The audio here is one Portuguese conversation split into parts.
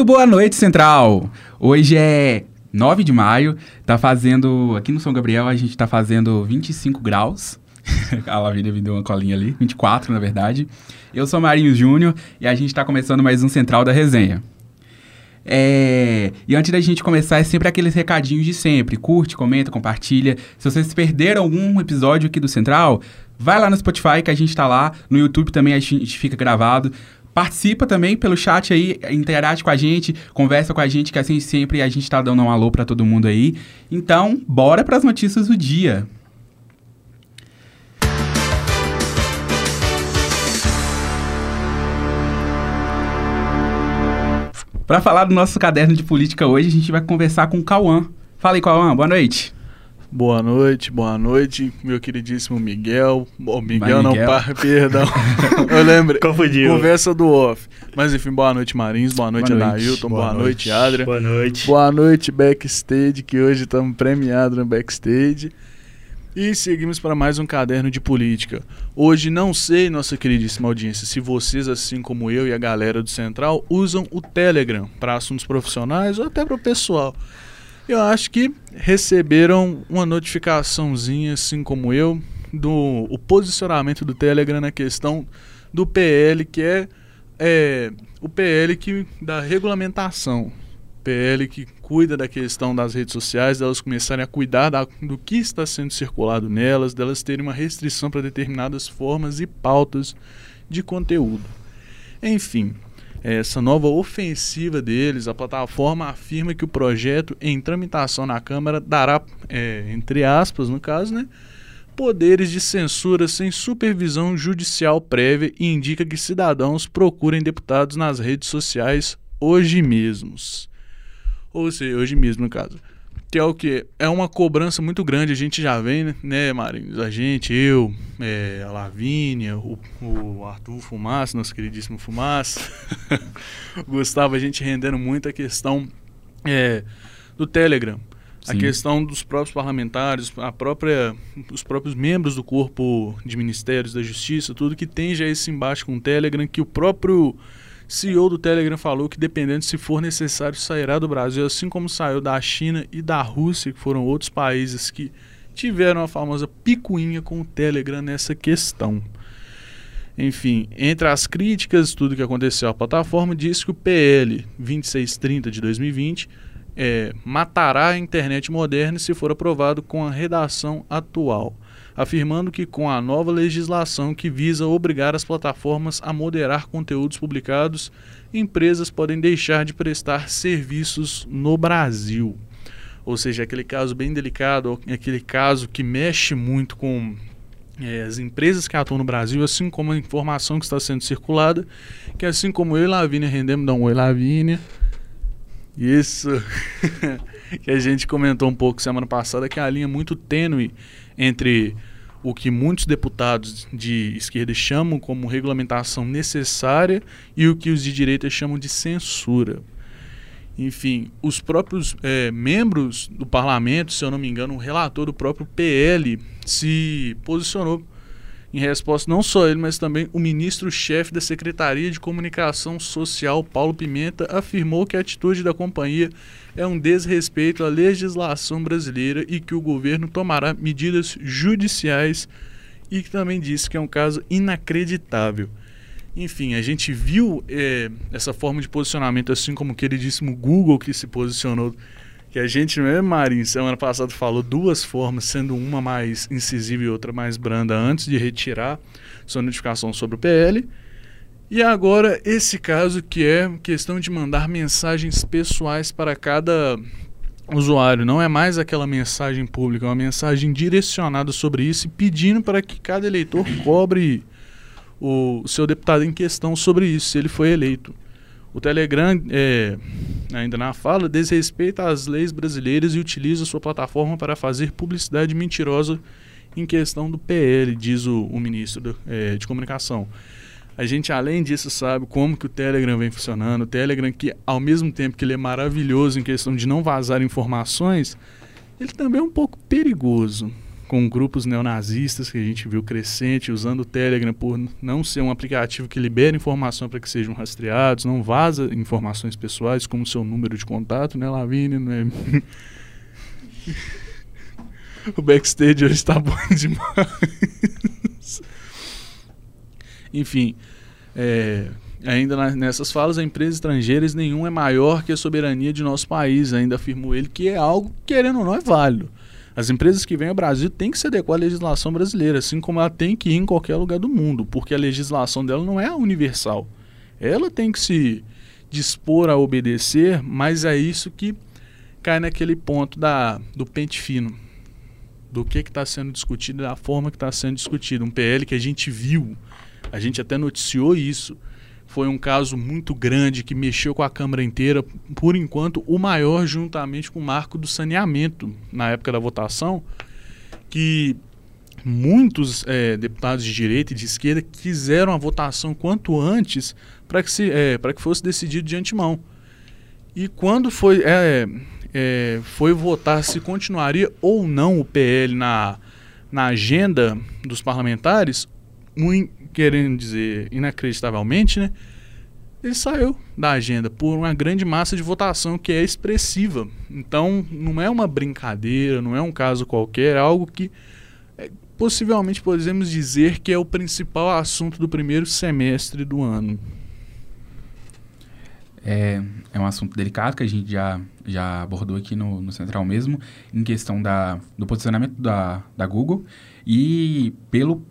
Muito boa noite, Central! Hoje é 9 de maio, tá fazendo. Aqui no São Gabriel a gente tá fazendo 25 graus. a Lavínia me deu uma colinha ali, 24 na verdade. Eu sou Marinho Júnior e a gente tá começando mais um Central da Resenha. É... E antes da gente começar, é sempre aqueles recadinhos de sempre. Curte, comenta, compartilha. Se vocês perderam algum episódio aqui do Central, vai lá no Spotify que a gente tá lá. No YouTube também a gente fica gravado. Participa também pelo chat aí, interage com a gente, conversa com a gente, que assim sempre a gente tá dando um alô para todo mundo aí. Então, bora para as notícias do dia. Para falar do nosso caderno de política hoje, a gente vai conversar com o Cauã. Fala aí, Cauã, boa noite. Boa noite, boa noite, meu queridíssimo Miguel. Oh, Miguel, não, Miguel. Par, perdão. Eu lembro. Confundiu. Conversa do off. Mas enfim, boa noite, Marins. Boa noite, boa Adailton. Boa, boa, noite, Adria. Boa noite. Boa noite, Backstage, que hoje estamos premiados no Backstage. E seguimos para mais um caderno de política. Hoje não sei, nossa queridíssima audiência, se vocês, assim como eu e a galera do Central, usam o Telegram para assuntos profissionais ou até para o pessoal. Eu acho que receberam uma notificaçãozinha, assim como eu, do o posicionamento do Telegram na questão do PL, que é, é o PL que, da regulamentação. PL que cuida da questão das redes sociais, delas começarem a cuidar da, do que está sendo circulado nelas, delas terem uma restrição para determinadas formas e pautas de conteúdo. Enfim, essa nova ofensiva deles, a plataforma afirma que o projeto em tramitação na Câmara dará, é, entre aspas, no caso, né, poderes de censura sem supervisão judicial prévia e indica que cidadãos procurem deputados nas redes sociais hoje mesmos. Ou seja, hoje mesmo, no caso que é o que? É uma cobrança muito grande, a gente já vem, né, Marinhos? A gente, eu, é, a Lavínia, o, o Arthur Fumaça, nosso queridíssimo Fumaça, Gustavo, a gente rendendo muito a questão é, do Telegram. Sim. A questão dos próprios parlamentares, a própria, os próprios membros do corpo de ministérios da justiça, tudo que tem já esse embate com o Telegram, que o próprio CEO do Telegram falou que, dependendo se for necessário, sairá do Brasil, assim como saiu da China e da Rússia, que foram outros países que tiveram a famosa picuinha com o Telegram nessa questão. Enfim, entre as críticas, tudo que aconteceu à plataforma, diz que o PL 2630 de 2020 é, matará a internet moderna se for aprovado com a redação atual afirmando que com a nova legislação que visa obrigar as plataformas a moderar conteúdos publicados, empresas podem deixar de prestar serviços no Brasil. Ou seja, aquele caso bem delicado, aquele caso que mexe muito com é, as empresas que atuam no Brasil, assim como a informação que está sendo circulada, que assim como eu e Lavínia rendemos, dá um oi Lavínia. Isso que a gente comentou um pouco semana passada, que é a linha muito tênue entre o que muitos deputados de esquerda chamam como regulamentação necessária e o que os de direita chamam de censura. Enfim, os próprios é, membros do parlamento, se eu não me engano, o relator do próprio PL se posicionou em resposta não só ele, mas também o ministro-chefe da Secretaria de Comunicação Social, Paulo Pimenta, afirmou que a atitude da companhia é um desrespeito à legislação brasileira e que o governo tomará medidas judiciais e que também disse que é um caso inacreditável. Enfim, a gente viu é, essa forma de posicionamento, assim como o queridíssimo Google que se posicionou que a gente mesmo, Marinho, semana passada falou duas formas, sendo uma mais incisiva e outra mais branda, antes de retirar sua notificação sobre o PL. E agora esse caso que é questão de mandar mensagens pessoais para cada usuário. Não é mais aquela mensagem pública, é uma mensagem direcionada sobre isso e pedindo para que cada eleitor cobre o seu deputado em questão sobre isso, se ele foi eleito. O Telegram, é, ainda na fala, desrespeita as leis brasileiras e utiliza sua plataforma para fazer publicidade mentirosa em questão do PL, diz o, o ministro do, é, de Comunicação. A gente, além disso, sabe como que o Telegram vem funcionando. O Telegram, que ao mesmo tempo que ele é maravilhoso em questão de não vazar informações, ele também é um pouco perigoso. com grupos neonazistas que a gente viu crescente, usando o Telegram por não ser um aplicativo que libera informação para que sejam rastreados, não vaza informações pessoais como seu número de contato, né, Lavínia? Né? o backstage hoje está bom demais. Enfim, é, ainda nessas falas, a empresas estrangeiras nenhum é maior que a soberania de nosso país, ainda afirmou ele, que é algo, querendo ou não, é válido. As empresas que vêm ao Brasil têm que se adequar à legislação brasileira, assim como ela tem que ir em qualquer lugar do mundo, porque a legislação dela não é universal. Ela tem que se dispor a obedecer, mas é isso que cai naquele ponto da, do pente fino. Do que está sendo discutido, da forma que está sendo discutido. Um PL que a gente viu, a gente até noticiou isso foi um caso muito grande que mexeu com a Câmara inteira, por enquanto o maior juntamente com o marco do saneamento na época da votação, que muitos é, deputados de direita e de esquerda quiseram a votação quanto antes para que, se, é, que fosse decidido de antemão. E quando foi, é, é, foi votar se continuaria ou não o PL na, na agenda dos parlamentares, querendo dizer inacreditavelmente, né? Ele saiu da agenda por uma grande massa de votação que é expressiva. Então, não é uma brincadeira, não é um caso qualquer, é algo que é, possivelmente podemos dizer que é o principal assunto do primeiro semestre do ano. É, é um assunto delicado que a gente já, já abordou aqui no, no Central mesmo, em questão da, do posicionamento da, da Google e pelo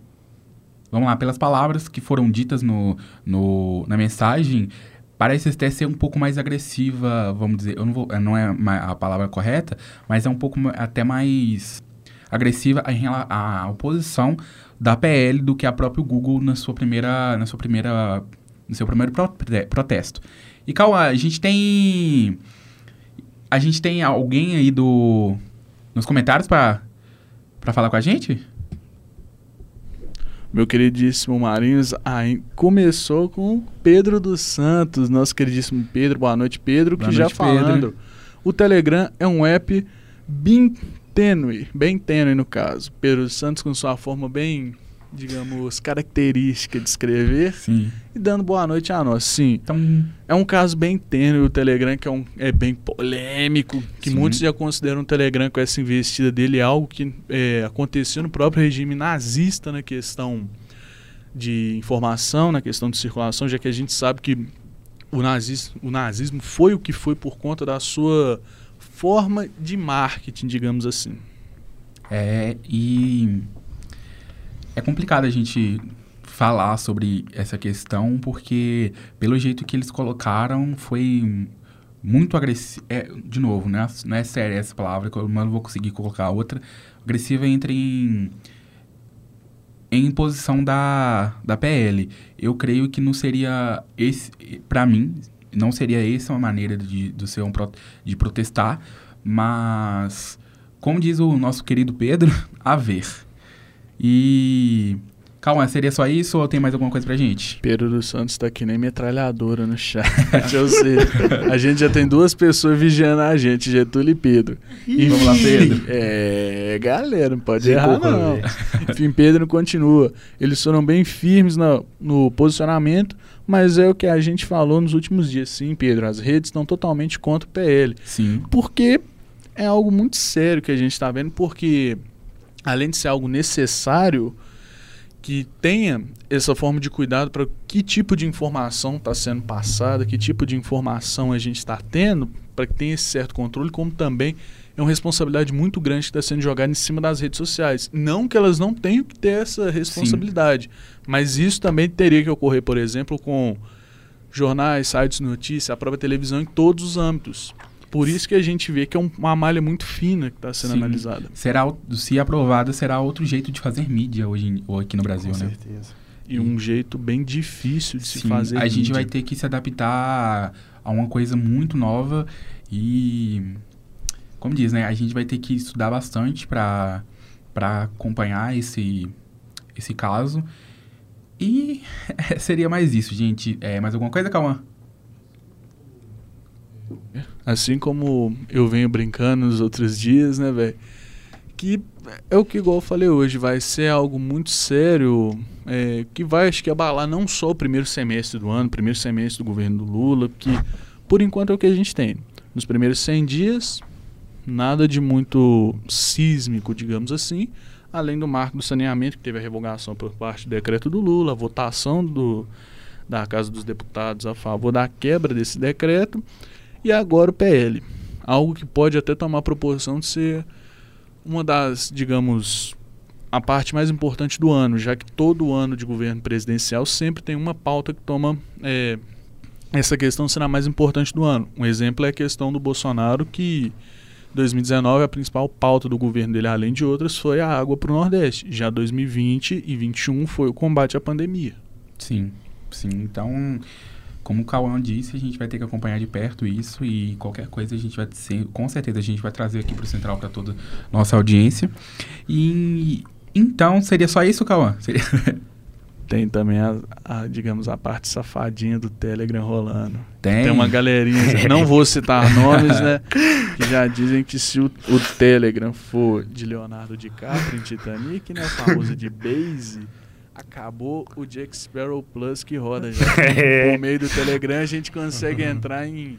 vamos lá, pelas palavras que foram ditas no, no, na mensagem, parece até ser um pouco mais agressiva, vamos dizer, eu não, vou, não é a palavra correta, mas é um pouco até mais agressiva em à oposição da PL do que a própria Google na sua primeira, na sua primeira, no seu primeiro protesto. E Cauã, a gente tem a gente tem alguém aí do nos comentários para para falar com a gente? Meu queridíssimo Marinhos, aí começou com Pedro dos Santos, nosso queridíssimo Pedro. Boa noite, Pedro, Boa que noite, já falando. Pedro. O Telegram é um app bem tênue, bem tênue no caso. Pedro dos Santos com sua forma bem digamos, característica de escrever Sim. e dando boa noite a nós. Sim, então, é um caso bem tênue o Telegram, que é, um, é bem polêmico, que Sim. muitos já consideram o Telegram com essa investida dele algo que é, aconteceu no próprio regime nazista na questão de informação, na questão de circulação, já que a gente sabe que o nazismo, o nazismo foi o que foi por conta da sua forma de marketing, digamos assim. É, e é complicado a gente falar sobre essa questão, porque pelo jeito que eles colocaram foi muito agressivo. É, de novo, né? não é séria essa palavra, mas não vou conseguir colocar outra. Agressiva entre em, em posição da, da PL. Eu creio que não seria esse, para mim, não seria essa uma maneira de, de, ser um, de protestar, mas, como diz o nosso querido Pedro, a ver. E. Calma, seria só isso ou tem mais alguma coisa pra gente? Pedro dos Santos tá aqui nem metralhadora no chat. Eu sei. A gente já tem duas pessoas vigiando a gente, Getúlio e Pedro. E vamos lá, Pedro. É, galera, não pode errar não. Enfim, Pedro continua. Eles foram bem firmes no, no posicionamento, mas é o que a gente falou nos últimos dias. Sim, Pedro, as redes estão totalmente contra o PL. Sim. Porque é algo muito sério que a gente está vendo, porque além de ser algo necessário, que tenha essa forma de cuidado para que tipo de informação está sendo passada, que tipo de informação a gente está tendo, para que tenha esse certo controle, como também é uma responsabilidade muito grande que está sendo jogada em cima das redes sociais. Não que elas não tenham que ter essa responsabilidade, Sim. mas isso também teria que ocorrer, por exemplo, com jornais, sites de notícia, a própria televisão em todos os âmbitos. Por isso que a gente vê que é uma malha muito fina que está sendo Sim. analisada. Será, se aprovada, será outro jeito de fazer mídia hoje ou aqui no Brasil, Com né? Com certeza. E um jeito bem difícil de Sim, se fazer. A mídia. gente vai ter que se adaptar a uma coisa muito nova e, como diz, né? A gente vai ter que estudar bastante para para acompanhar esse esse caso. E seria mais isso, gente. É, mais alguma coisa, Calma? Assim como eu venho brincando nos outros dias, né, velho? que é o que igual eu falei hoje, vai ser algo muito sério, é, que vai acho que abalar não só o primeiro semestre do ano, primeiro semestre do governo do Lula, que por enquanto é o que a gente tem. Nos primeiros 100 dias, nada de muito sísmico, digamos assim, além do marco do saneamento, que teve a revogação por parte do decreto do Lula, a votação do, da Casa dos Deputados a favor da quebra desse decreto, e agora o PL. Algo que pode até tomar proporção de ser uma das, digamos, a parte mais importante do ano, já que todo ano de governo presidencial sempre tem uma pauta que toma é, essa questão será mais importante do ano. Um exemplo é a questão do Bolsonaro, que 2019 a principal pauta do governo dele, além de outras, foi a água para o Nordeste. Já 2020 e 2021 foi o combate à pandemia. Sim, sim. Então, como o Cauã disse, a gente vai ter que acompanhar de perto isso e qualquer coisa a gente vai ser, com certeza a gente vai trazer aqui para o Central para toda nossa audiência. E então seria só isso, Cauã? Seria... Tem também a, a, digamos, a parte safadinha do Telegram rolando. Tem. Tem uma galerinha, não vou citar nomes, né? Que já dizem que se o, o Telegram for de Leonardo DiCaprio em Titanic, né? Famoso de base, acabou o Jack Sparrow Plus que roda já. Por meio do Telegram a gente consegue entrar em,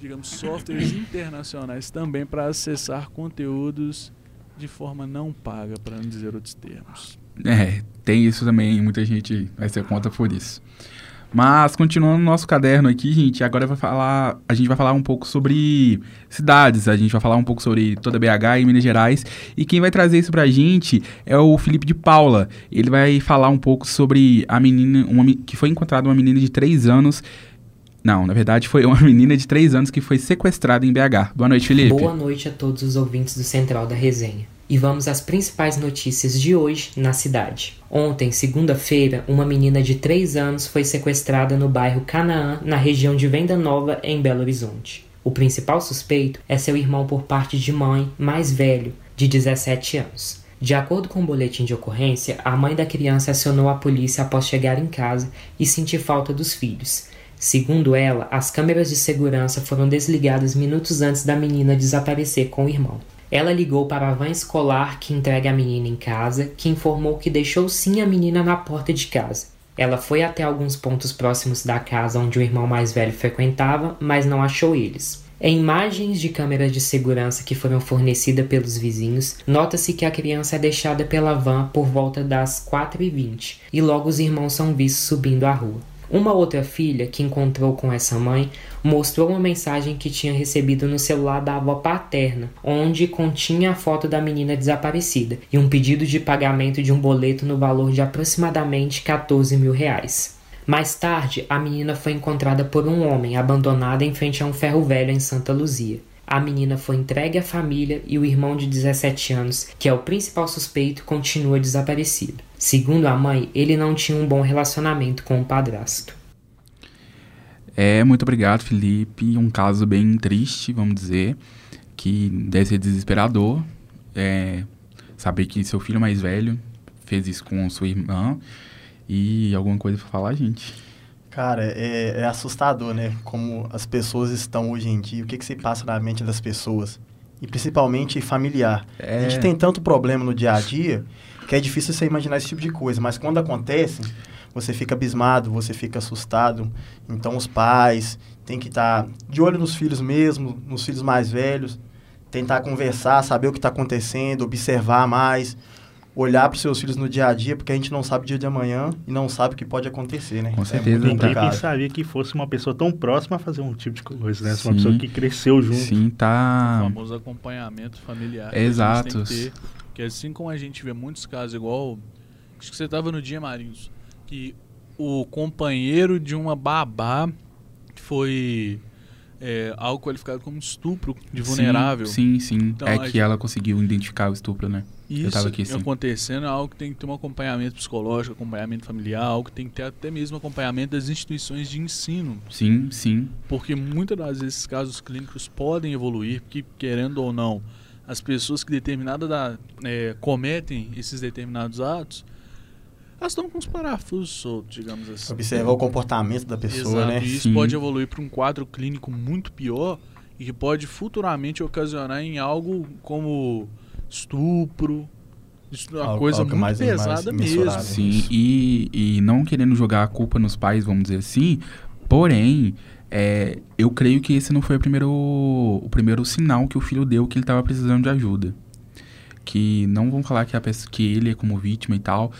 digamos, softwares internacionais também para acessar conteúdos de forma não paga, para não dizer outros termos. É, tem isso também, muita gente vai ser conta por isso. Mas continuando no nosso caderno aqui, gente, agora vai falar, a gente vai falar um pouco sobre cidades, a gente vai falar um pouco sobre toda BH e Minas Gerais, e quem vai trazer isso pra gente é o Felipe de Paula. Ele vai falar um pouco sobre a menina, uma, que foi encontrada uma menina de 3 anos não, na verdade foi uma menina de 3 anos que foi sequestrada em BH. Boa noite, Felipe. Boa noite a todos os ouvintes do Central da Resenha e vamos às principais notícias de hoje na cidade. Ontem, segunda-feira, uma menina de 3 anos foi sequestrada no bairro Canaã, na região de Venda Nova, em Belo Horizonte. O principal suspeito é seu irmão por parte de mãe, mais velho, de 17 anos. De acordo com o boletim de ocorrência, a mãe da criança acionou a polícia após chegar em casa e sentir falta dos filhos. Segundo ela, as câmeras de segurança foram desligadas minutos antes da menina desaparecer com o irmão. Ela ligou para a van escolar que entrega a menina em casa, que informou que deixou sim a menina na porta de casa. Ela foi até alguns pontos próximos da casa onde o irmão mais velho frequentava, mas não achou eles. Em imagens de câmeras de segurança que foram fornecidas pelos vizinhos, nota-se que a criança é deixada pela van por volta das 4h20 e logo os irmãos são vistos subindo a rua. Uma outra filha que encontrou com essa mãe mostrou uma mensagem que tinha recebido no celular da avó paterna, onde continha a foto da menina desaparecida e um pedido de pagamento de um boleto no valor de aproximadamente 14 mil reais. Mais tarde, a menina foi encontrada por um homem abandonada em frente a um ferro velho em Santa Luzia. A menina foi entregue à família e o irmão de 17 anos, que é o principal suspeito, continua desaparecido. Segundo a mãe, ele não tinha um bom relacionamento com o padrasto. É, muito obrigado, Felipe. Um caso bem triste, vamos dizer, que deve ser desesperador. É, saber que seu filho mais velho fez isso com sua irmã e alguma coisa para falar, gente. Cara, é, é, assustador, né? Como as pessoas estão hoje em dia, o que, que se passa na mente das pessoas. E principalmente familiar. É... A gente tem tanto problema no dia a dia que é difícil você imaginar esse tipo de coisa. Mas quando acontece, você fica abismado, você fica assustado. Então os pais têm que estar tá de olho nos filhos mesmo, nos filhos mais velhos. Tentar conversar, saber o que está acontecendo, observar mais olhar para os seus filhos no dia a dia, porque a gente não sabe o dia de amanhã e não sabe o que pode acontecer, né? Com é certeza. É Ninguém pensaria que fosse uma pessoa tão próxima a fazer um tipo de coisa, né? Sim, uma pessoa que cresceu junto. Sim, tá... O famoso acompanhamento familiar. Exato. Que assim como a gente vê muitos casos igual... Acho que você estava no dia, Marinhos, que o companheiro de uma babá foi é, algo qualificado como estupro de vulnerável. Sim, sim. sim. Então, é que gente... ela conseguiu identificar o estupro, né? Isso aqui, acontecendo é algo que tem que ter um acompanhamento psicológico, acompanhamento familiar, algo que tem que ter até mesmo acompanhamento das instituições de ensino. Sim, sim. Porque muitas das vezes casos clínicos podem evoluir, porque querendo ou não, as pessoas que determinadas da, é, cometem esses determinados atos, elas estão com os parafusos soltos, digamos assim. Observar o comportamento da pessoa, Exato, né? E isso sim. pode evoluir para um quadro clínico muito pior e que pode futuramente ocasionar em algo como estupro. Isso é uma Algo- coisa algo muito mais- pesada mais mesmo. Sim, e, e não querendo jogar a culpa nos pais, vamos dizer assim, porém, é, eu creio que esse não foi o primeiro, o primeiro sinal que o filho deu que ele estava precisando de ajuda. Que não vão falar que, a pessoa, que ele é como vítima e tal,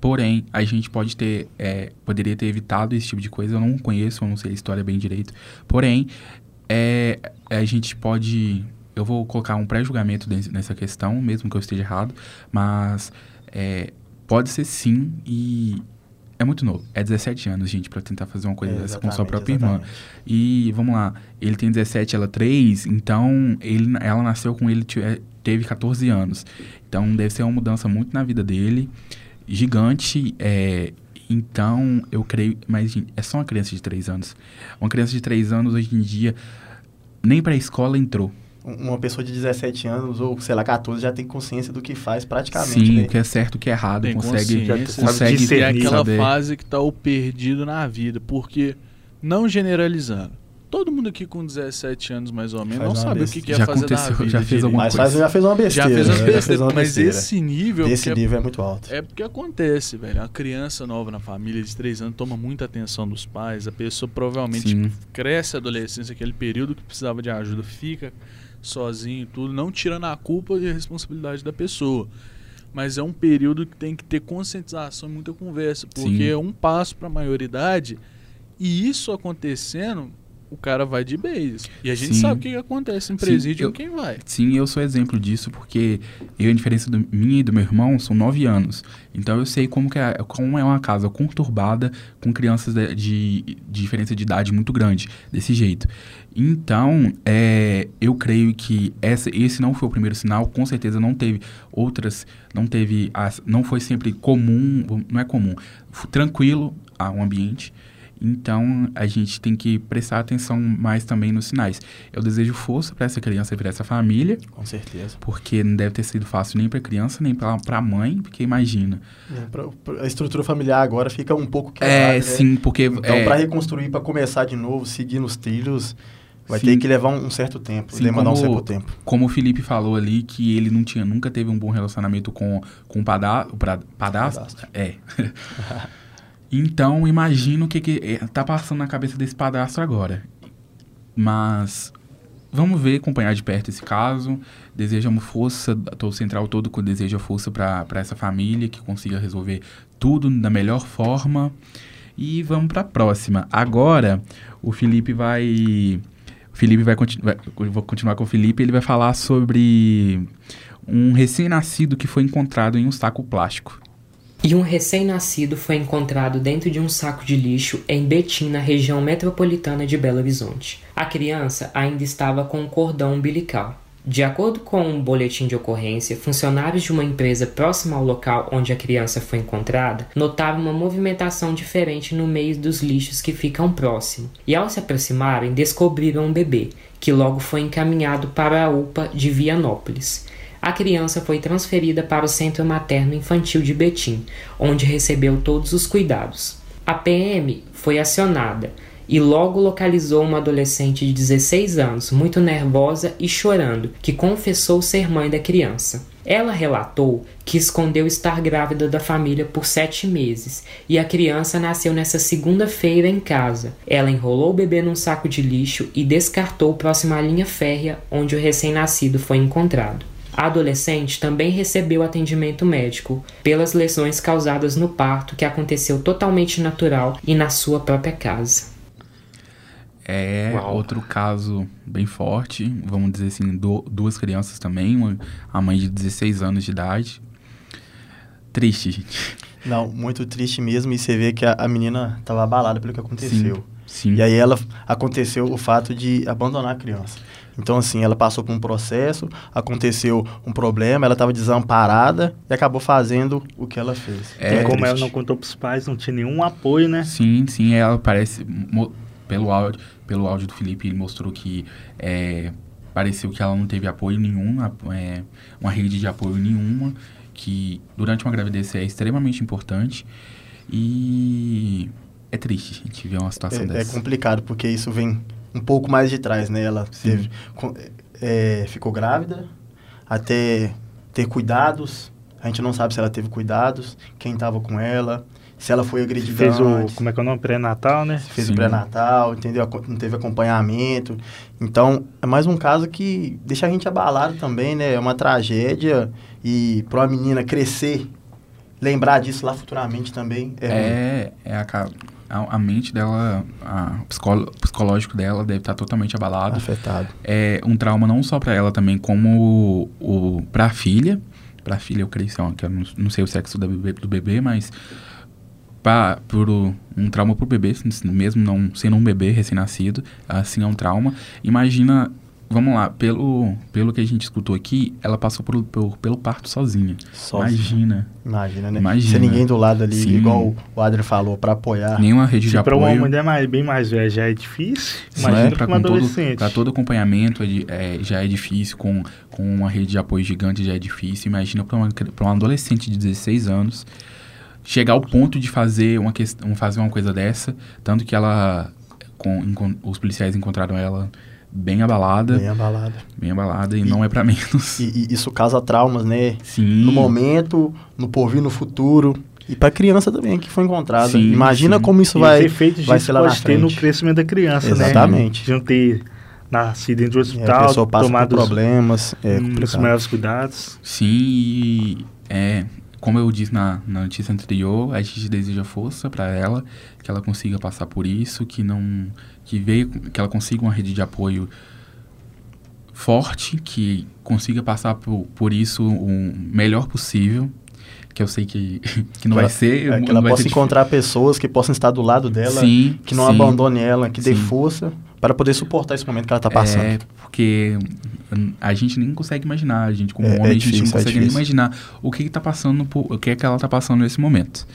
porém, a gente pode ter, é, poderia ter evitado esse tipo de coisa, eu não conheço, eu não sei a história bem direito, porém, é, a gente pode... Eu vou colocar um pré-julgamento nessa questão, mesmo que eu esteja errado, mas é, pode ser sim e é muito novo. É 17 anos, gente, pra tentar fazer uma coisa É, dessa com sua exatamente, própria irmã. exatamente. E vamos lá, ele tem 17, ela 3, então ele, ela nasceu com ele, tive- teve 14 anos. Então deve ser uma mudança muito na vida dele, gigante. é, então eu creio, mas gente, é só uma criança de 3 anos. Uma criança de 3 anos hoje em dia nem pra escola entrou. Um- Uma pessoa de 17 anos ou, sei lá, 14 já tem consciência do que faz praticamente, Sim, né? o que é certo, o que é errado, Tem consegue, consegue E é discernir, aquela saber. fase que tá o perdido na vida. Porque, não generalizando, todo mundo aqui com 17 anos mais ou menos Faz não uma sabe o besta. que quer Já fazer na vida. já fez alguma Mas coisa. faz, já fez uma Já besteira. fez umas né? besteiras, uma mas besteira. esse nível... Esse porque- nível é muito alto. É porque acontece, velho. Uma criança nova na família de 3 anos toma muita atenção dos pais. A pessoa provavelmente Sim. cresce a adolescência, aquele período que precisava de ajuda, fica sozinho tudo, não tirando a culpa e a responsabilidade da pessoa. Mas é um período que tem que ter conscientização e muita conversa, porque Sim. é um passo para a maioridade e isso acontecendo, o cara vai de base. E a gente Sim. sabe o que acontece em Sim, presídio eu- com quem vai. Sim, eu sou exemplo disso, porque eu, a diferença do, minha e do meu irmão são nove anos. Então eu sei como, que é, como é uma casa conturbada com crianças de, de- de diferença de idade muito grande, desse jeito. Então, é, eu creio que essa, esse não foi o primeiro sinal, com certeza não teve outras, não teve, as, não foi sempre comum, não é comum, tranquilo o ambiente. Então, a gente tem que prestar atenção mais também nos sinais. Eu desejo força para essa criança e para essa família, Com certeza. porque não deve ter sido fácil nem para criança, nem para a mãe, porque imagina. É, pra- pra- a estrutura familiar agora fica um pouco quebrada. É, né? sim, porque Então, é, para reconstruir, para começar de novo, seguir nos trilhos, vai Sim. ter que levar um, um certo tempo, Sim, demandar um como- certo tempo. como o Felipe falou ali, que ele não tinha, nunca teve um bom relacionamento com, com o pada, o pra- padastro. Padastro. É. então, imagino o que, que é, tá passando na cabeça desse padastro agora. Mas vamos ver, acompanhar de perto esse caso. Desejamos força, o central todo que deseja força para essa família, que consiga resolver tudo da melhor forma. E vamos para a próxima. Agora, o Felipe vai. O Felipe vai, continu- vai. Vou continuar com o Felipe. Ele vai falar sobre um recém-nascido que foi encontrado em um saco plástico. E um recém-nascido foi encontrado dentro de um saco de lixo em Betim, na região metropolitana de Belo Horizonte. A criança ainda estava com um cordão umbilical. De acordo com um boletim de ocorrência, funcionários de uma empresa próxima ao local onde a criança foi encontrada notaram uma movimentação diferente no meio dos lixos que ficam próximo. E ao se aproximarem, descobriram um bebê, que logo foi encaminhado para a UPA de Vianópolis. A criança foi transferida para o Centro Materno Infantil de Betim, onde recebeu todos os cuidados. A PM foi acionada e logo localizou uma adolescente de 16 anos, muito nervosa e chorando, que confessou ser mãe da criança. Ela relatou que escondeu estar grávida da família por sete meses e a criança nasceu nessa segunda-feira em casa. Ela enrolou o bebê num saco de lixo e descartou próximo à linha férrea onde o recém-nascido foi encontrado. A adolescente também recebeu atendimento médico pelas lesões causadas no parto, que aconteceu totalmente natural e na sua própria casa. É Uau. outro caso bem forte, vamos dizer assim, du- duas crianças também, uma, a mãe de 16 anos de idade. Triste, gente. Não, muito triste mesmo. E você vê que a, a menina estava abalada pelo que aconteceu. Sim. E aí ela aconteceu o fato de abandonar a criança. Então, assim, ela passou por um processo, aconteceu um problema, ela estava desamparada e acabou fazendo o que ela fez. É, e como ela não contou pros pais, não tinha nenhum apoio, né? Sim, sim, ela parece. Pelo áudio, pelo áudio do Felipe, ele mostrou que é, pareceu que ela não teve apoio nenhum, é, uma rede de apoio nenhuma, que durante uma gravidez é extremamente importante. E é triste, gente, ver uma situação É, é dessa. complicado, porque isso vem um pouco mais de trás, né? Ela teve, é, ficou grávida até ter cuidados. A gente não sabe se ela teve cuidados, quem estava com ela, se ela foi agredida Fez o, antes, como é que é o nome? Pré-natal, né? se fez Sim. o pré-natal, entendeu? Não teve acompanhamento. Então, é mais um caso que deixa a gente abalado também, né? É uma tragédia e para uma menina crescer, lembrar disso lá futuramente também é, ruim. É, é a, ca- a, a mente dela, a, o o psicológico dela deve estar totalmente abalado. afetado. É um trauma não só para ela também, como o, para a filha. Para a filha, eu creio que eu não, não sei o sexo da bebê- do bebê, mas pra, por o- um trauma pro bebê, mesmo não sendo um bebê recém-nascido, assim é um trauma. Imagina, vamos lá, pelo, pelo que a gente escutou aqui, ela passou por, por- pelo parto sozinha. Só Imagina, Imagina, né? Imagina. Sem ninguém do lado ali, Sim. igual o Adri falou, para apoiar. nenhuma rede de Se para uma apoio. mulher mais, bem mais velha já é difícil, imagina pra para todo, adolescente. pra todo acompanhamento é é, já é difícil, com, com uma rede de apoio gigante já é difícil. Imagina para um adolescente de 16 anos chegar ao ponto de fazer uma, questão, fazer uma coisa dessa. Tanto que ela. Com, os policiais encontraram ela bem abalada, Bem bem, abalada. abalada, e, E- não é para menos. E, e isso causa traumas, né? Sim. No momento, no porvir, no futuro. E para criança também que foi encontrada. Sim, Imagina sim. como isso e vai. os efeitos vai disso ser lá na pode ter no crescimento da criança, Exatamente. né? De não ter nascido dentro do É, a hospital, pessoa passa tomado problemas. É hum, os maiores cuidados. Sim, e é, como eu disse na, na notícia anterior, a gente deseja força para ela, que ela consiga passar por isso, que não que veio, que ela consiga uma rede de apoio forte, que consiga passar por, por isso o melhor possível, que eu sei que, que não Que vai ela- ser, É, que ela possa encontrar pessoas que possam estar do lado dela, Sim, que não sim. abandone ela, que dê Sim. força para poder suportar esse momento que ela está passando. É, porque a gente nem consegue imaginar, a gente como É, homem, é a gente não difícil, é consegue nem difícil. imaginar o que que tá passando, por- o que é que ela tá passando nesse momento.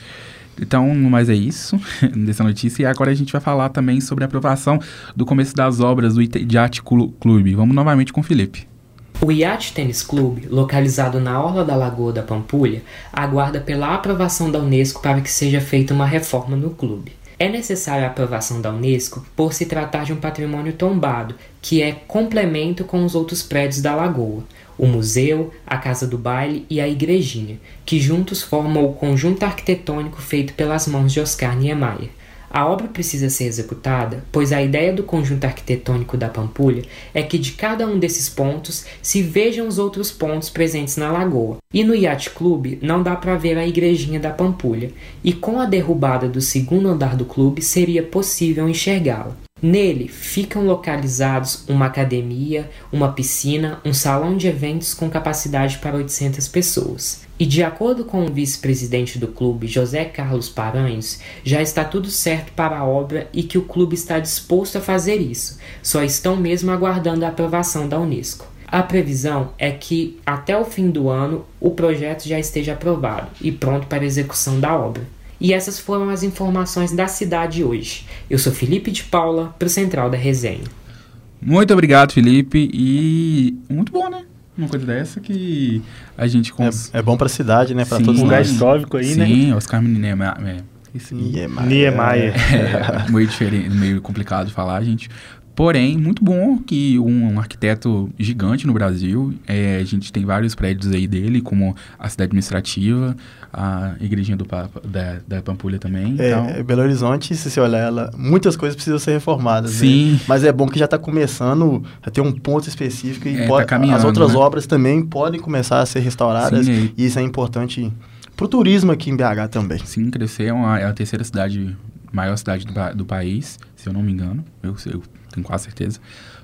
Então, mas é isso dessa notícia. E agora a gente vai falar também sobre a aprovação do começo das obras do Clu- Clube. Vamos novamente com o Felipe. O Yacht Tênis Clube, localizado na orla da Lagoa da Pampulha, aguarda pela aprovação da Unesco para que seja feita uma reforma no clube. É necessária a aprovação da Unesco por se tratar de um patrimônio tombado, que é complemento com os outros prédios da lagoa, o museu, a casa do baile e a igrejinha, que juntos formam o conjunto arquitetônico feito pelas mãos de Oscar Niemeyer. A obra precisa ser executada, pois a ideia do conjunto arquitetônico da Pampulha é que de cada um desses pontos se vejam os outros pontos presentes na lagoa. E no Yacht Clube não dá para ver a igrejinha da Pampulha, e com a derrubada do segundo andar do clube seria possível enxergá-la. Nele ficam localizados uma academia, uma piscina, um salão de eventos com capacidade para 800 pessoas. E de acordo com o vice-presidente do clube, José Carlos Paranhos, já está tudo certo para a obra e que o clube está disposto a fazer isso, só estão mesmo aguardando a aprovação da Unesco. A previsão é que até o fim do ano o projeto já esteja aprovado e pronto para execução da obra. E essas foram as informações da cidade hoje. Eu sou Felipe de Paula, para o Central da Resenha. Muito obrigado, Felipe. E muito bom, né? Uma coisa dessa que a gente cons... É, é bom para a cidade, né? Para Sim. todos Um lugar nós. histórico aí, né? Sim, Oscar Niemeyer. É, esse- Niemeyer. Niemeyer. é meio diferente, meio complicado de falar, gente. Porém, muito bom que um, um arquiteto gigante no Brasil, é, a gente tem vários prédios aí dele, como a cidade administrativa, a igrejinha do Papa, da, da Pampulha também. É, então, é, Belo Horizonte, se você olhar ela, muitas coisas precisam ser reformadas. Sim. Né? Mas é bom que já está começando a ter um ponto específico e É, pode- tá as outras né? obras também podem começar a ser restauradas. Sim, e isso é importante para o turismo aqui em BH também. sim, crescer é, uma- é a terceira cidade, maior cidade do, do país, se eu não me engano. Eu, eu tenho quase certeza.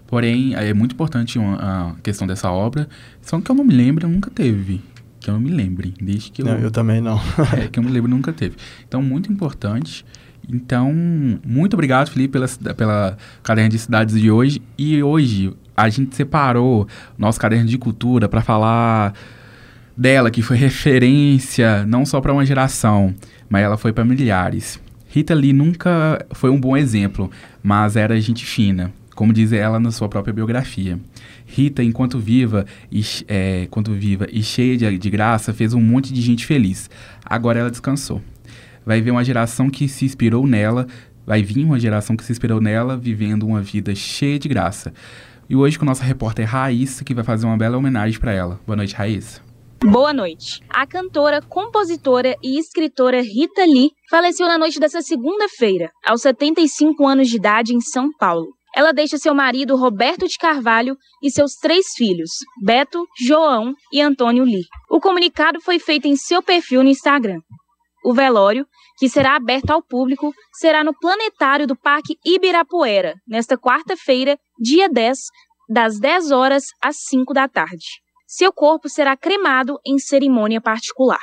Porém, é muito importante uma, a questão dessa obra. Só que eu não me lembro, nunca teve. Que eu não me lembre, desde que eu... Não, eu também não. é, que eu me lembro nunca teve. Então, muito importante. Então, muito obrigado, Felipe, pela, pela caderno de cidades de hoje. E hoje a gente separou nosso caderno de cultura para falar dela, que foi referência não só para uma geração, mas ela foi para milhares. Rita Lee nunca foi um bom exemplo, mas era gente fina, como diz ela na sua própria biografia. Rita, enquanto viva e, é, enquanto viva e cheia de, de graça, fez um monte de gente feliz. Agora ela descansou. Vai ver uma geração que se inspirou nela, vai vir uma geração que se inspirou nela, vivendo uma vida cheia de graça. E hoje com nossa repórter Raíssa, que vai fazer uma bela homenagem para ela. Boa noite, Raíssa. Boa noite. A cantora, compositora e escritora Rita Lee faleceu na noite dessa segunda-feira, aos 75 anos de idade, em São Paulo. Ela deixa seu marido Roberto de Carvalho e seus três filhos, Beto, João e Antônio Lee. O comunicado foi feito em seu perfil no Instagram. O velório, que será aberto ao público, será no planetário do Parque Ibirapuera, nesta quarta-feira, dia 10, das 10 horas às 5 da tarde. Seu corpo será cremado em cerimônia particular.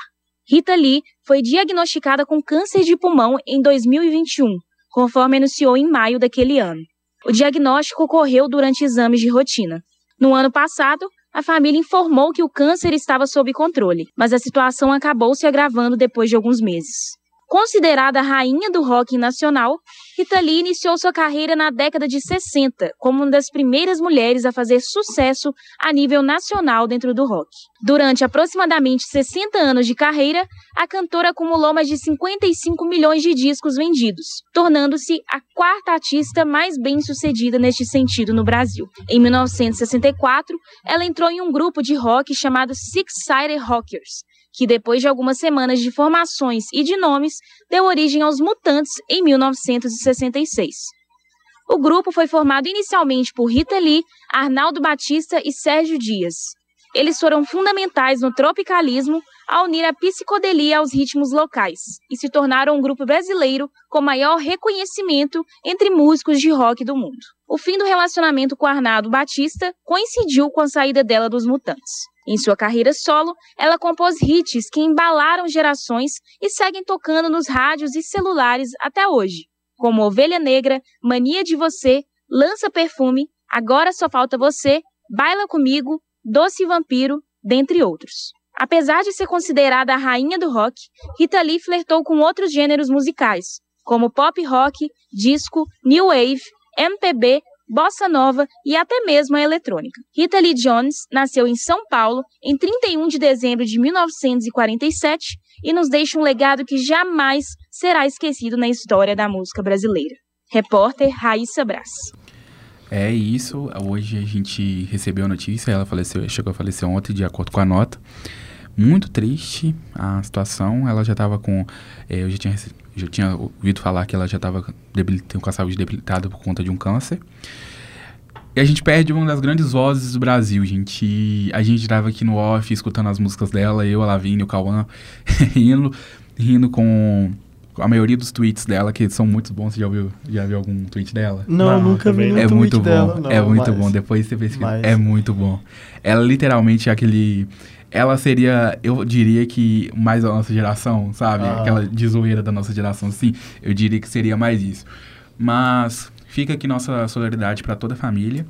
Rita Lee foi diagnosticada com câncer de pulmão em 2021, conforme anunciou em maio daquele ano. O diagnóstico ocorreu durante exames de rotina. No ano passado, a família informou que o câncer estava sob controle, mas a situação acabou se agravando depois de alguns meses. Considerada a rainha do rock nacional, Rita Lee iniciou sua carreira na década de 60 como uma das primeiras mulheres a fazer sucesso a nível nacional dentro do rock. Durante aproximadamente 60 anos de carreira, a cantora acumulou mais de 55 milhões de discos vendidos, tornando-se a quarta artista mais bem-sucedida neste sentido no Brasil. Em 1964, ela entrou em um grupo de rock chamado Six Sided Rockers, que depois de algumas semanas de formações e de nomes, deu origem aos Mutantes em 1966. O grupo foi formado inicialmente por Rita Lee, Arnaldo Batista e Sérgio Dias. Eles foram fundamentais no tropicalismo ao unir a psicodelia aos ritmos locais e se tornaram um grupo brasileiro com maior reconhecimento entre músicos de rock do mundo. O fim do relacionamento com Arnaldo Batista coincidiu com a saída dela dos Mutantes. Em sua carreira solo, ela compôs hits que embalaram gerações e seguem tocando nos rádios e celulares até hoje, como Ovelha Negra, Mania de Você, Lança Perfume, Agora Só Falta Você, Baila Comigo, Doce Vampiro, dentre outros. Apesar de ser considerada a rainha do rock, Rita Lee flertou com outros gêneros musicais, como pop rock, disco, new wave, MPB, bossa nova e até mesmo a eletrônica. Rita Lee Jones nasceu em São Paulo em 31 de dezembro de 1947 e nos deixa um legado que jamais será esquecido na história da música brasileira. Repórter Raíssa Brás. É isso. Hoje a gente recebeu a notícia, ela faleceu, chegou a falecer ontem, de acordo com a nota. Muito triste a situação. Ela já estava com. É, eu já tinha, já tinha ouvido falar que ela já estava com a saúde debilitada por conta de um câncer. E a gente perde uma das grandes vozes do Brasil, gente. A gente estava aqui no off escutando as músicas dela, eu, a Lavínia, o Cauã, rindo, rindo com a maioria dos tweets dela, que são muito bons. Você já viu, já viu algum tweet dela? Não, não nunca vi É muito bom, dela, não, é muito mas, bom. Depois você pesquisa. Mas... É muito bom. Ela literalmente é aquele ela seria, eu diria que mais a nossa geração, sabe? Ah. Aquela de zoeira da nossa geração, sim. Eu diria que seria mais isso. Mas fica aqui nossa solidariedade para toda a família,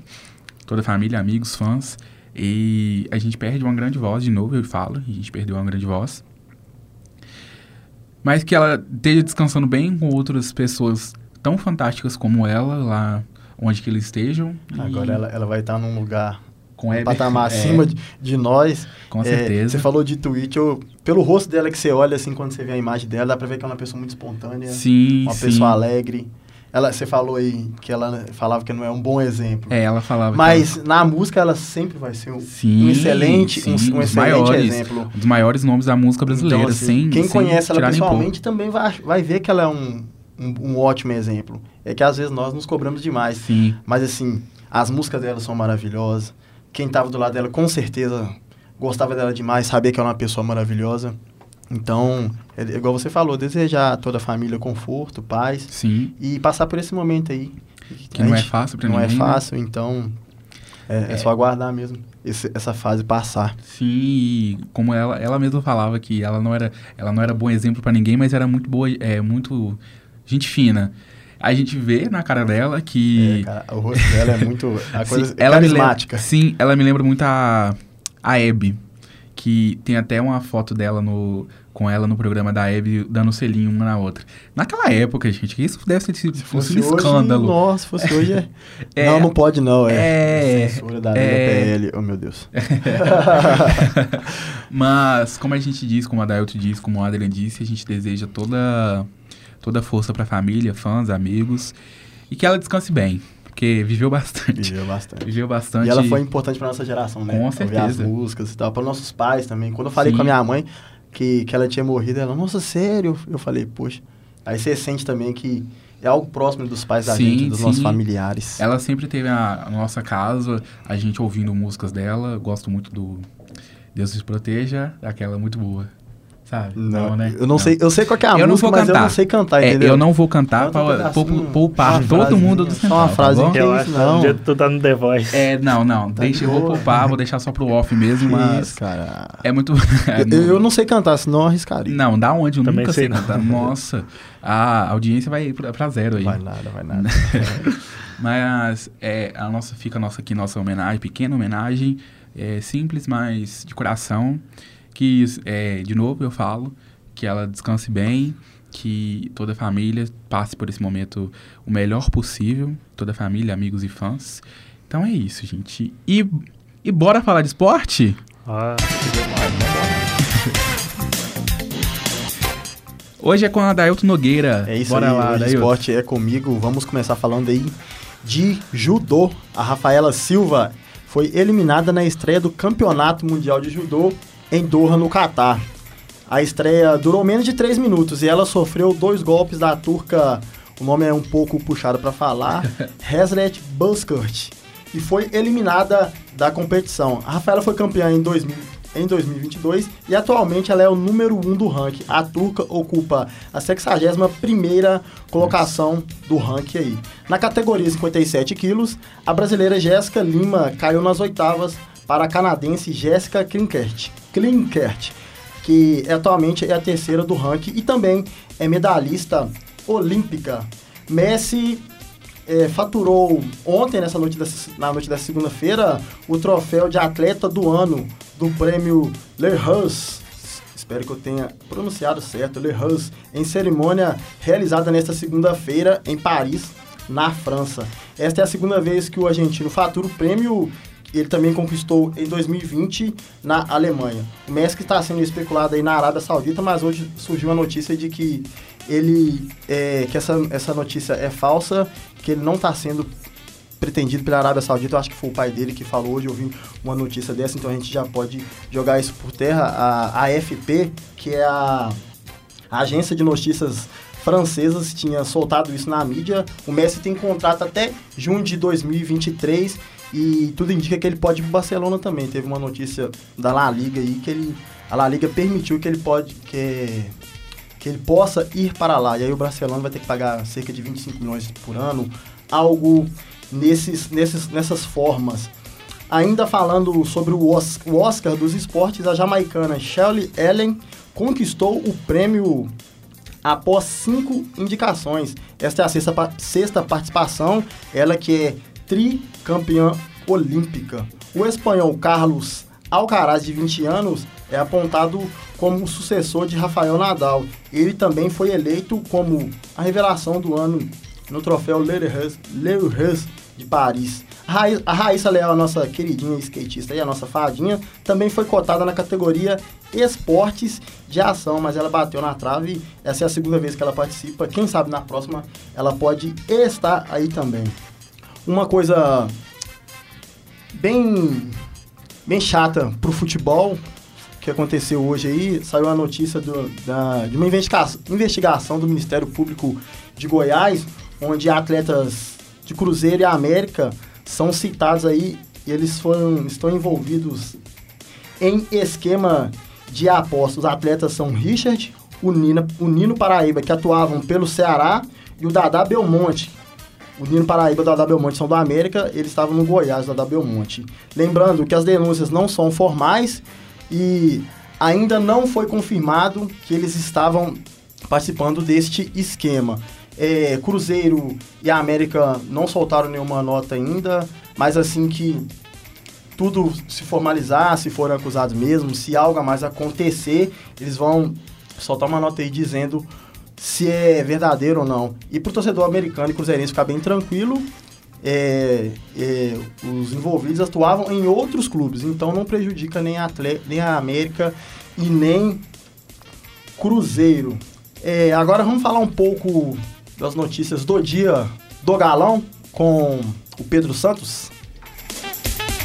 toda a família, amigos, fãs. E a gente perde uma grande voz, de novo eu falo, a gente perdeu uma grande voz. Mas que ela esteja descansando bem com outras pessoas tão fantásticas como ela, lá onde que eles estejam. Agora ela, ela vai estar num lugar com um patamar é, acima de, de, nós. Com é, certeza. Você falou de tweet, eu, pelo rosto dela que você olha, assim, quando você vê a imagem dela, dá pra ver que é uma pessoa muito espontânea. Sim, Uma sim. pessoa alegre. Ela, você falou aí que ela falava que não é um bom exemplo. É, ela falava. Mas ela... na música ela sempre vai ser um, sim, um excelente, sim, um, um excelente maiores, exemplo. Um dos maiores nomes da música brasileira, então, assim, sem Quem sem conhece ela pessoalmente também vai, vai ver que ela é um, um, um, ótimo exemplo. É que às vezes nós nos cobramos demais. Sim. Mas assim, as músicas dela são maravilhosas quem estava do lado dela com certeza gostava dela demais, sabia que era uma pessoa maravilhosa. Então, é, igual você falou, desejar a toda a família conforto, paz. Sim. E passar por esse momento aí. Que não é fácil não ninguém. Não é fácil, né? então é, é, só aguardar mesmo esse, essa fase passar. Sim, como ela, ela mesma falava que ela não era, ela não era bom exemplo para ninguém, mas era muito boa, é, muito gente fina a gente vê na cara dela que. É, cara, o rosto dela é muito. A coisa sim, ela carismática. Lembra, sim, ela me lembra muito a, a Abby. Que tem até uma foto dela no, com ela no programa da Abby dando selinho uma na outra. Naquela época, gente, isso deve ter sido fosse um escândalo. Nossa, se fosse hoje é... é... Não, não pode não, é. é... Censura da é... PL. Oh, meu Deus. Mas, como a gente diz, como a Dailton diz, como o Adrian disse, a gente deseja toda toda a força para a família, fãs, amigos e que ela descanse bem, porque viveu bastante. Viveu bastante. Viveu bastante. E ela foi importante pra nossa geração, né? Com Ouvir certeza. as músicas e tal, para nossos pais também. Quando eu falei Sim. com a minha mãe que, que ela tinha morrido, ela, nossa, sério? Eu falei, poxa. Aí você sente também que é algo próximo dos pais da Sim, gente, dos sim. nossos familiares. Ela sempre teve a, a nossa casa, a gente ouvindo músicas dela. Gosto muito do Deus nos proteja, aquela muito boa. Sabe? né? Eu não, sei, eu sei qual que é a Eu não música, vou mas eu cantar. não sei cantar, É, entendeu? eu não vou cantar pou- poupar uma todo mundo do só central. uma tá frase bom? que- Eu isso, acho que não. o dia que tu tá no The Voice. É, não, não. Tá deixa, de eu vou poupar, vou deixar só pro off mesmo, mas. isso, cara. É muito. é, Eu, eu não sei cantar, senão eu arriscaria. Não, da onde? Eu Também nunca sei sei não. cantar. Nossa, a audiência vai pra, pra zero aí. Vai nada, vai nada. Mas é, a nossa, fica a nossa, aqui nossa homenagem, pequena homenagem, é, simples, mas de coração. Que, é, de novo, eu falo, que ela descanse bem, que toda a família passe por esse momento o melhor possível, toda a família, amigos e fãs. Então é isso, gente. E, e bora falar de esporte? Ó, Hoje é com a Dailton Nogueira. É isso bora aí, lá, hoje Dailton. esporte é comigo. Vamos começar falando aí de judô. A Rafaela Silva foi eliminada na estreia do Campeonato Mundial de Judô em Doha, no Catar. A estreia durou menos de 3 minutos e ela sofreu dois golpes da turca, o nome é um pouco puxado para falar, Heslet Buskurt, e foi eliminada da competição. A Rafaela foi campeã em 2000 em 2022 e atualmente ela é o número 1 um do ranking. A turca ocupa a 61ª colocação do ranking aí. Na categoria 57 quilos, a brasileira Jéssica Lima caiu nas oitavas para a canadense Jéssica Klinkert, Klinkert, que atualmente é a terceira do ranking e também é medalhista olímpica. Messi é, faturou ontem, nessa noite dessa- na noite da segunda-feira, o troféu de atleta do ano do prêmio Le Hus. Espero que eu tenha pronunciado certo, Le Hus, em cerimônia realizada nesta segunda-feira em Paris, na França. Esta é a segunda vez que o argentino fatura o prêmio. Ele também conquistou em 2020 na Alemanha. O Messi está sendo especulado aí na Arábia Saudita, mas hoje surgiu a notícia de que ele é, que essa, essa notícia é falsa, que ele não está sendo pretendido pela Arábia Saudita. Eu acho que foi o pai dele que falou hoje. Eu vi uma notícia dessa, então a gente já pode jogar isso por terra. A AFP, que é a, a agência de notícias francesas, tinha soltado isso na mídia. O Messi tem contrato até junho de 2023 e tudo indica que ele pode ir pro Barcelona também. Teve uma notícia da La Liga aí que ele a La Liga permitiu que ele pode que que ele possa ir para lá. E aí o Barcelona vai ter que pagar cerca de 25 milhões por ano, algo nesses, nesses, nessas formas. Ainda falando sobre o Os- o Oscar dos esportes, a jamaicana Shelley Ellen conquistou o prêmio após cinco indicações. Esta é a sexta, sexta participação, ela que é tricampeã olímpica. O espanhol Carlos Alcaraz, de 20 anos, é apontado como sucessor de Rafael Nadal. Ele também foi eleito como a revelação do ano no troféu Leurus de Paris. A Raíssa Leal, a nossa queridinha skatista e a nossa fadinha, também foi cotada na categoria Esportes de Ação, mas ela bateu na trave. Essa é a segunda vez que ela participa. Quem sabe na próxima ela pode estar aí também. Uma coisa bem, bem chata pro futebol que aconteceu hoje aí, saiu a notícia do- da- de uma investigação, investigação do Ministério Público de Goiás, onde atletas de Cruzeiro e América são citados aí e eles foram, estão envolvidos em esquema de apostas. Os atletas são Richard, o Nino, o Nino Paraíba, que atuavam pelo Ceará, e o Dadá Belmonte. O Nino Paraíba Dadá Belmonte são do América, eles estavam no Goiás, Dadá Belmonte. Lembrando que as denúncias não são formais e ainda não foi confirmado que eles estavam participando deste esquema. É, Cruzeiro e América não soltaram nenhuma nota ainda, mas assim que tudo se formalizar, se forem acusados mesmo, se algo a mais acontecer, eles vão soltar uma nota aí dizendo se é verdadeiro ou não. E pro torcedor americano e cruzeirense ficar bem tranquilo, é, é, os envolvidos atuavam em outros clubes, então não prejudica nem a, Atle- nem a América e nem Cruzeiro. É, agora vamos falar um pouco das notícias do dia do Galão com o Pedro Santos.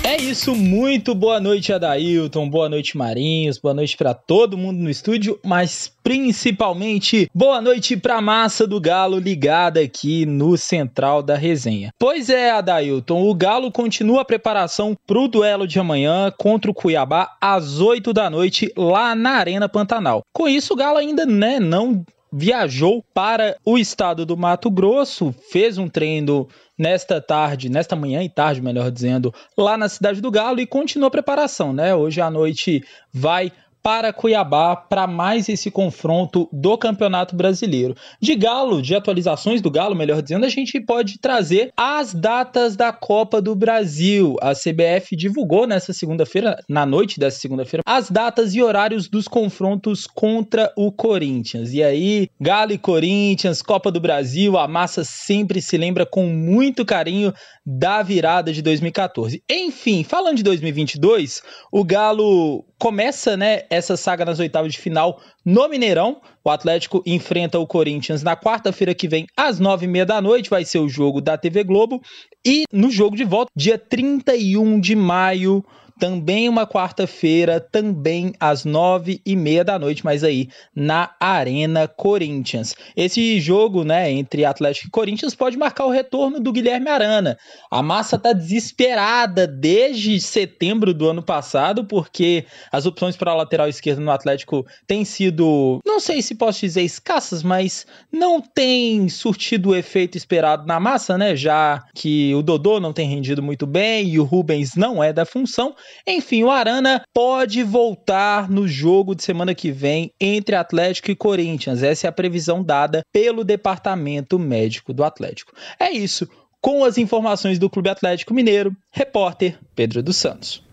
É isso, muito boa noite, Adailton, boa noite, Marinhos, boa noite para todo mundo no estúdio, mas principalmente boa noite pra massa do Galo ligada aqui no Central da Resenha. Pois é, Adailton, o Galo continua a preparação pro duelo de amanhã contra o Cuiabá às 8 da noite lá na Arena Pantanal. Com isso, o Galo ainda né, não viajou para o estado do Mato Grosso, fez um treino nesta tarde, nesta manhã e tarde, melhor dizendo, lá na cidade do Galo e continua a preparação, né? Hoje à noite vai para Cuiabá para mais esse confronto do Campeonato Brasileiro. De Galo, de atualizações do Galo, melhor dizendo, a gente pode trazer as datas da Copa do Brasil. A CBF divulgou nessa segunda-feira, na noite dessa segunda-feira, as datas e horários dos confrontos contra o Corinthians. E aí, Galo e Corinthians, Copa do Brasil, a massa sempre se lembra com muito carinho da virada de 2014. Enfim, falando de 2022, o Galo começa, né, essa saga nas oitavas de final no Mineirão. O Atlético enfrenta o Corinthians na quarta-feira que vem, às nove e meia da noite. Vai ser o jogo da TV Globo. E no jogo de volta, dia 31 de maio, também uma quarta-feira, também às nove e meia da noite, mas aí na Arena Corinthians. Esse jogo, né, entre Atlético e Corinthians pode marcar o retorno do Guilherme Arana. A massa tá desesperada desde setembro do ano passado, porque as opções para a lateral esquerda no Atlético têm sido, não sei se posso dizer escassas, mas não tem surtido o efeito esperado na massa, né? Já que o Dodô não tem rendido muito bem e o Rubens não é da função. Enfim, o Arana pode voltar no jogo de semana que vem entre Atlético e Corinthians. Essa é a previsão dada pelo Departamento Médico do Atlético. É isso. Com as informações do Clube Atlético Mineiro, repórter Pedro dos Santos.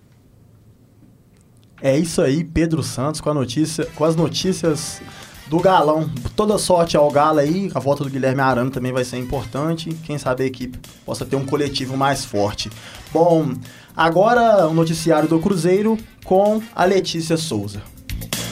É isso aí, Pedro Santos com notícia, com as notícias do Galão. Toda sorte ao Galo aí, a volta do Guilherme Arana também vai ser importante. Quem sabe a equipe possa ter um coletivo mais forte. Bom, agora o noticiário do Cruzeiro com a Letícia Souza.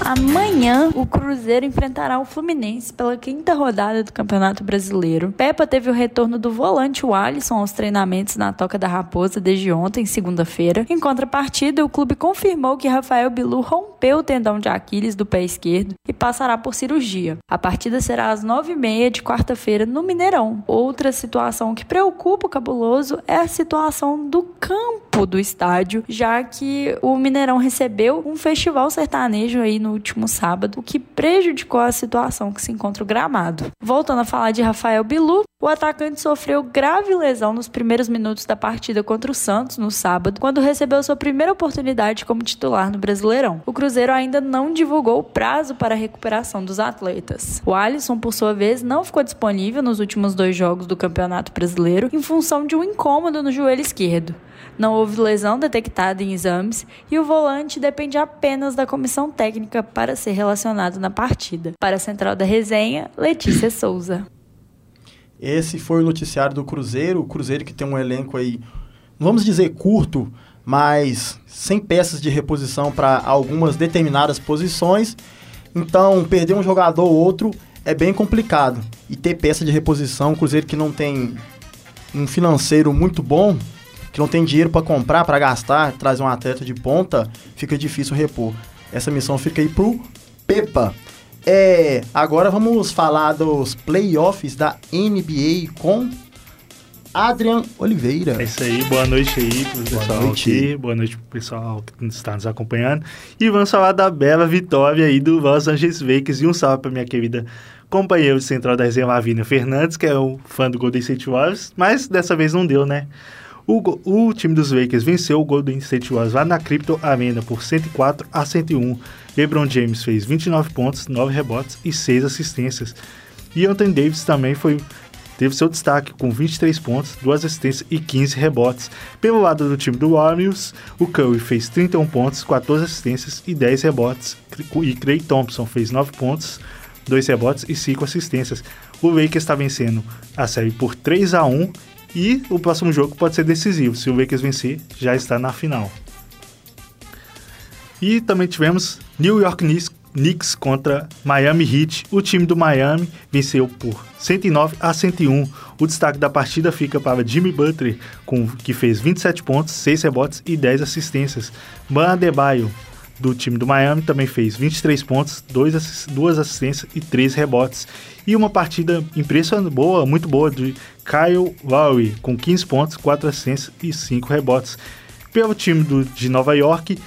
Amanhã, o Cruzeiro enfrentará o Fluminense pela quinta rodada do Campeonato Brasileiro. Peppa teve o retorno do volante o Alisson aos treinamentos na Toca da Raposa desde ontem, segunda-feira. Em contrapartida, o clube confirmou que Rafael Bilu rompeu o tendão de Aquiles do pé esquerdo e passará por cirurgia. A partida será às nove e meia de quarta-feira no Mineirão. Outra situação que preocupa o cabuloso é a situação do campo do estádio, já que o Mineirão recebeu um festival sertanejo aí no último sábado, o que prejudicou a situação que se encontra o gramado. Voltando a falar de Rafael Bilu, o atacante sofreu grave lesão nos primeiros minutos da partida contra o Santos no sábado, quando recebeu sua primeira oportunidade como titular no Brasileirão. O Cruzeiro ainda não divulgou o prazo para a recuperação dos atletas. O Alisson, por sua vez, não ficou disponível nos últimos dois jogos do Campeonato Brasileiro em função de um incômodo no joelho esquerdo. Não houve lesão detectada em exames e o volante depende apenas da comissão técnica para ser relacionado na partida. Para a central da resenha, Letícia Souza. Esse foi o noticiário do Cruzeiro, o Cruzeiro que tem um elenco aí, vamos dizer curto, mas sem peças de reposição para algumas determinadas posições. Então, perder um jogador ou outro é bem complicado. E ter peça de reposição, o Cruzeiro que não tem um financeiro muito bom, que não tem dinheiro para comprar, para gastar, trazer um atleta de ponta, fica difícil repor. Essa missão fica aí pro Pepa. É, agora vamos falar dos playoffs da NBA com Adrian Oliveira. É isso aí, boa noite aí pro pessoal boa noite. aqui, boa noite pro pessoal que está nos acompanhando. E vamos falar da bela vitória aí do Los Angeles Lakers e um salve pra minha querida companheira de central da resenha Lavínia Fernandes, que é um fã do Golden State Warriors, mas dessa vez não deu, né? O, o, time dos Lakers venceu o Golden State Warriors lá na Crypto Arena por 104 a 101. LeBron James fez 29 pontos, 9 rebotes e 6 assistências. E Anthony Davis também foi teve seu destaque com 23 pontos, 2 assistências e 15 rebotes. Pelo lado do time do Warriors, o Curry fez 31 pontos, 14 assistências e 10 rebotes. E Clay Thompson fez 9 pontos, 2 rebotes e 5 assistências. O Lakers está vencendo a série por 3 a 1 e o próximo jogo pode ser decisivo. Se o Lakers vencer, já está na final. E também tivemos New York Knicks contra Miami Heat. O time do Miami venceu por 109 a 101. O destaque da partida fica para Jimmy Butler, com, que fez 27 pontos, 6 rebotes e 10 assistências. Ban Adebayo, do time do Miami, também fez 23 pontos, 2 assistências e 3 rebotes. E uma partida impressionante, boa, muito boa, de Kyle Lowry, com 15 pontos, 4 assistências e 5 rebotes. Pelo time do, de Nova York,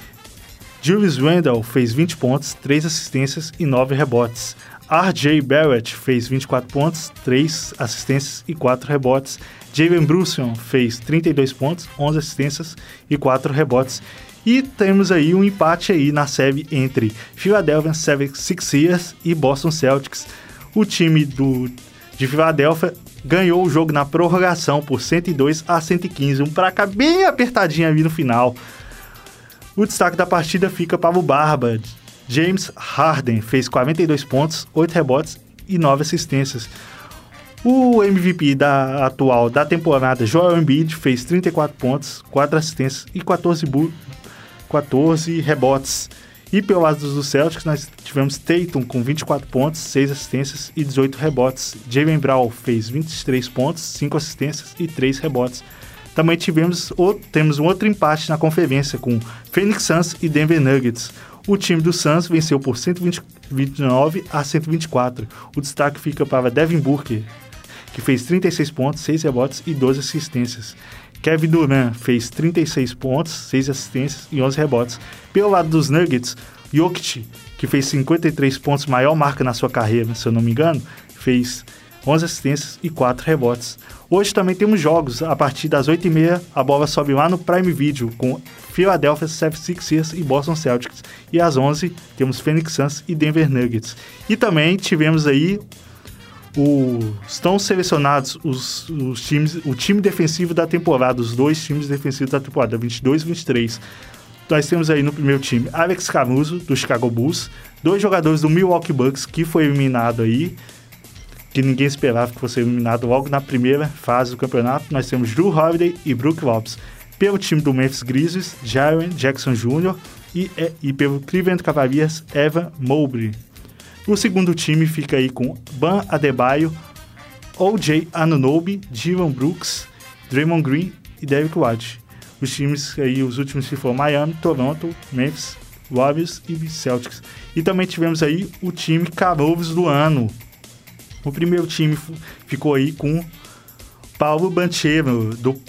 Julius Randle fez 20 pontos, 3 assistências e 9 rebotes. R.J. Barrett fez 24 pontos, 3 assistências e 4 rebotes. Jalen Brunson fez 32 pontos, 11 assistências e 4 rebotes. E temos aí um empate aí na série entre Philadelphia 76ers e Boston Celtics. O time do, de Philadelphia ganhou o jogo na prorrogação por 102 a 115, um placar bem apertadinho ali no final. O destaque da partida fica para o Barba. James Harden fez 42 pontos, 8 rebotes e 9 assistências. O MVP da atual da temporada, Joel Embiid, fez 34 pontos, 4 assistências e 14, 14 rebotes. E pelo lado dos Celtics, nós tivemos Tatum com 24 pontos, 6 assistências e 18 rebotes. Jalen Brown fez 23 pontos, 5 assistências e 3 rebotes. Também tivemos temos um outro empate na conferência com Phoenix Suns e Denver Nuggets. O time do Suns venceu por 129 a 124. O destaque fica para Devin Booker, que fez 36 pontos, 6 rebotes e 12 assistências. Kevin Durant fez 36 pontos, 6 assistências e 11 rebotes. Pelo lado dos Nuggets, Jokic, que fez 53 pontos, maior marca na sua carreira, se eu não me engano, fez 11 assistências e 4 rebotes. Hoje também temos jogos. A partir das 8h30, a bola sobe lá no Prime Video com Philadelphia 76ers e Boston Celtics. E às 11 temos Phoenix Suns e Denver Nuggets. E também tivemos aí o, estão selecionados os, os, times, o time defensivo da temporada, os dois times defensivos da temporada, 22 e 23. Nós temos aí no primeiro time Alex Caruso, do Chicago Bulls, dois jogadores do Milwaukee Bucks, que foi eliminado aí, que ninguém esperava que fosse eliminado logo na primeira fase do campeonato. Nós temos Drew Holiday e Brook Lopes. Pelo time do Memphis Grizzlies, Jaren Jackson Jr. E, e pelo Cleveland Cavaliers, Evan Mobley. O segundo time fica aí com Ban Adebayo, O.J. Anunobi, Dylan Brooks, Draymond Green e Derek White. Os times aí, os últimos que foram Miami, Toronto, Memphis, Warriors e Celtics. E também tivemos aí o time Carovos do ano, o primeiro time ficou aí com Paulo Banchero, do,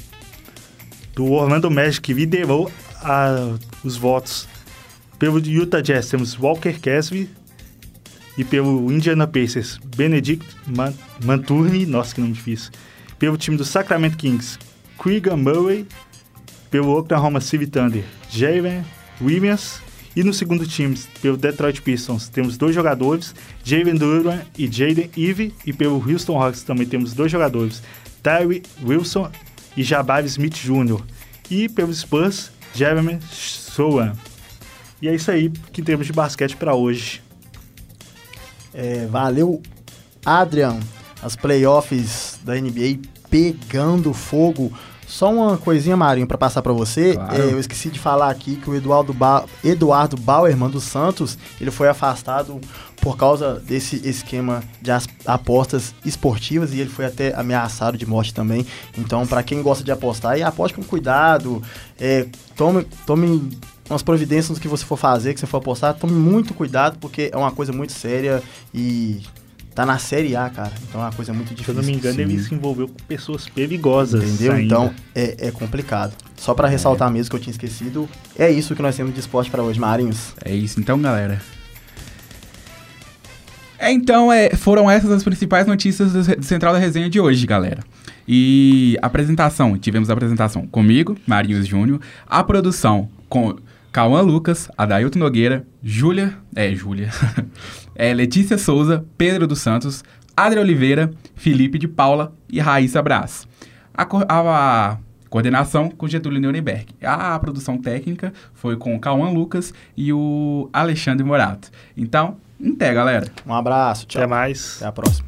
do Orlando Magic, que liderou a, os votos. Pelo Utah Jazz temos Walker Kessler e pelo Indiana Pacers, Benedict Man Manturni, nossa que nome difícil. Pelo time do Sacramento Kings, Keegan Murray. Pelo Oklahoma City Thunder, Jalen Williams. E no segundo time, pelo Detroit Pistons, temos dois jogadores, Jalen Duran e Jaden Eve. E pelo Houston Rockets também temos dois jogadores, Tyree Wilson e Jabari Smith Jr. E pelos Spurs, Jeremy Sohan. E é isso aí que temos de basquete para hoje. É, valeu, Adrian. As playoffs da NBA pegando fogo. Só uma coisinha, Marinho, para passar para você. Claro. É, eu esqueci de falar aqui que o Eduardo, ba Eduardo Bauerman dos Santos, ele foi afastado por causa desse esquema de apostas esportivas e ele foi até ameaçado de morte também. Então, para quem gosta de apostar, e aposte com cuidado, é, tome, tome umas providências no que você for fazer, que você for apostar, tome muito cuidado, porque é uma coisa muito séria e tá na Série A, cara. Então é uma coisa muito difícil. Se eu não me engano, Sim. ele se envolveu com pessoas perigosas. Entendeu? Ainda. Então é, é complicado. Só para ressaltar é. mesmo que eu tinha esquecido, é isso que nós temos de esporte para hoje, Marinhos. É isso então, galera. É, então, é, foram essas as principais notícias do Central da Resenha de hoje, galera. E apresentação, tivemos a apresentação comigo, Marinhos Júnior, a produção com Cauã Lucas, Adailton Nogueira, Júlia, é, Júlia, é, Letícia Souza, Pedro dos Santos, Adria Oliveira, Felipe de Paula e Raíssa Brás. A, a, a coordenação com Getúlio Nuremberg. A, a produção técnica foi com Cauã Lucas e o Alexandre Morato. Então, até, galera. Um abraço, tchau. Até mais. Até a próxima.